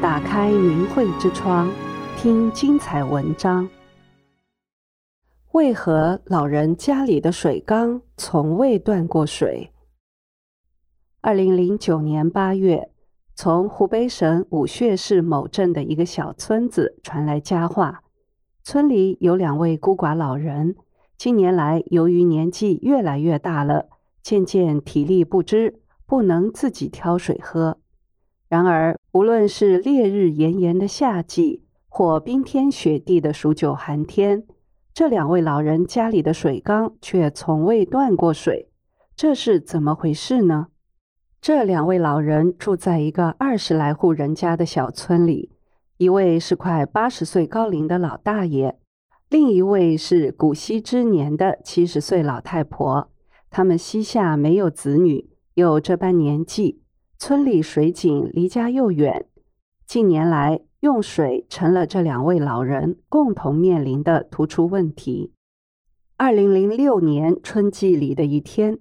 打开明慧之窗，听精彩文章。为何老人家里的水缸从未断过水？二零零九年八月，从湖北省武穴市某镇的一个小村子传来佳话：村里有两位孤寡老人，近年来由于年纪越来越大了，渐渐体力不支，不能自己挑水喝。然而，无论是烈日炎炎的夏季，或冰天雪地的数九寒天，这两位老人家里的水缸却从未断过水，这是怎么回事呢？这两位老人住在一个二十来户人家的小村里，一位是快八十岁高龄的老大爷，另一位是古稀之年的七十岁老太婆。他们膝下没有子女，又这般年纪，村里水井离家又远，近年来用水成了这两位老人共同面临的突出问题。二零零六年春季里的一天，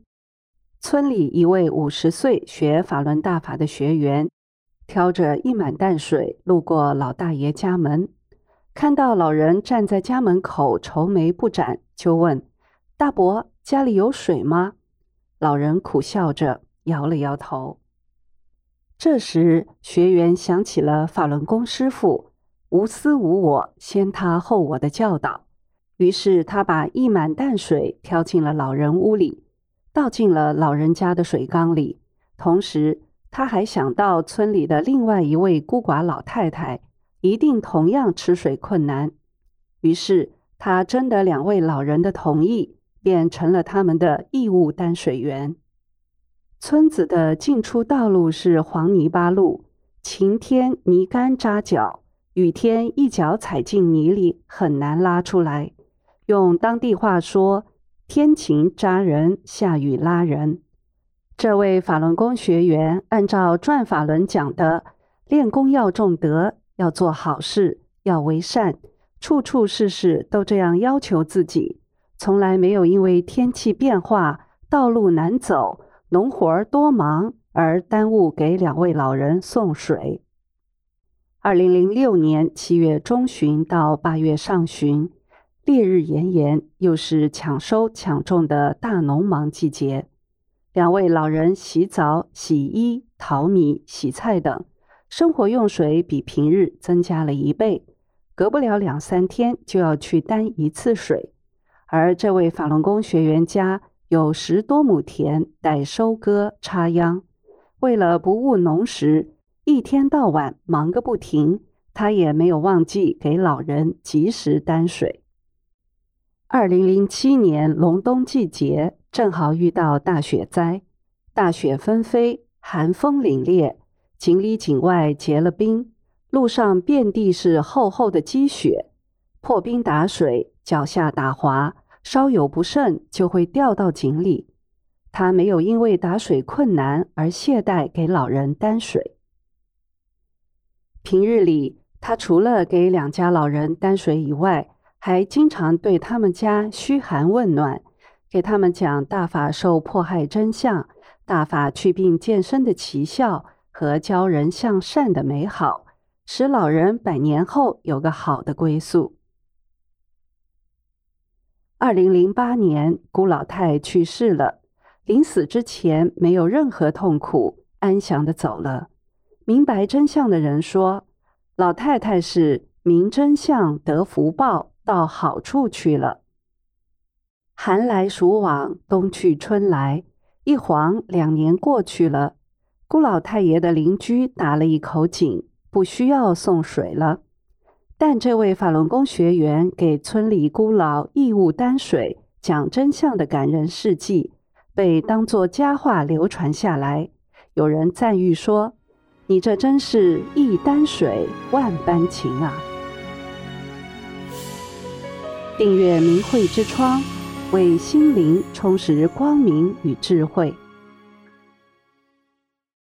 村里一位五十岁学法轮大法的学员，挑着一满担水路过老大爷家门，看到老人站在家门口愁眉不展，就问：“大伯，家里有水吗？”老人苦笑着摇了摇头。这时，学员想起了法轮功师傅无私无我、先他后我的教导，于是他把一满担水挑进了老人屋里，倒进了老人家的水缸里。同时，他还想到村里的另外一位孤寡老太太一定同样吃水困难，于是他征得两位老人的同意，便成了他们的义务担水员。村子的进出道路是黄泥巴路，晴天泥干扎脚，雨天一脚踩进泥里很难拉出来。用当地话说，天晴扎人，下雨拉人。这位法轮功学员按照转法轮讲的，练功要重德，要做好事，要为善，处处事事都这样要求自己，从来没有因为天气变化、道路难走。农活儿多忙而耽误给两位老人送水。二零零六年七月中旬到八月上旬，烈日炎炎，又是抢收抢种的大农忙季节。两位老人洗澡、洗衣、淘米、洗菜等，生活用水比平日增加了一倍，隔不了两三天就要去担一次水。而这位法轮功学员家，有十多亩田待收割插秧，为了不误农时，一天到晚忙个不停。他也没有忘记给老人及时担水。二零零七年隆冬季节，正好遇到大雪灾，大雪纷飞，寒风凛冽，井里井外结了冰，路上遍地是厚厚的积雪，破冰打水，脚下打滑。稍有不慎就会掉到井里。他没有因为打水困难而懈怠给老人担水。平日里，他除了给两家老人担水以外，还经常对他们家嘘寒问暖，给他们讲大法受迫害真相、大法祛病健身的奇效和教人向善的美好，使老人百年后有个好的归宿。二零零八年，辜老太去世了。临死之前，没有任何痛苦，安详地走了。明白真相的人说，老太太是明真相得福报，到好处去了。寒来暑往，冬去春来，一晃两年过去了。辜老太爷的邻居打了一口井，不需要送水了。但这位法轮功学员给村里孤老义务担水、讲真相的感人事迹，被当作佳话流传下来。有人赞誉说：“你这真是一担水万般情啊！”订阅明慧之窗，为心灵充实光明与智慧。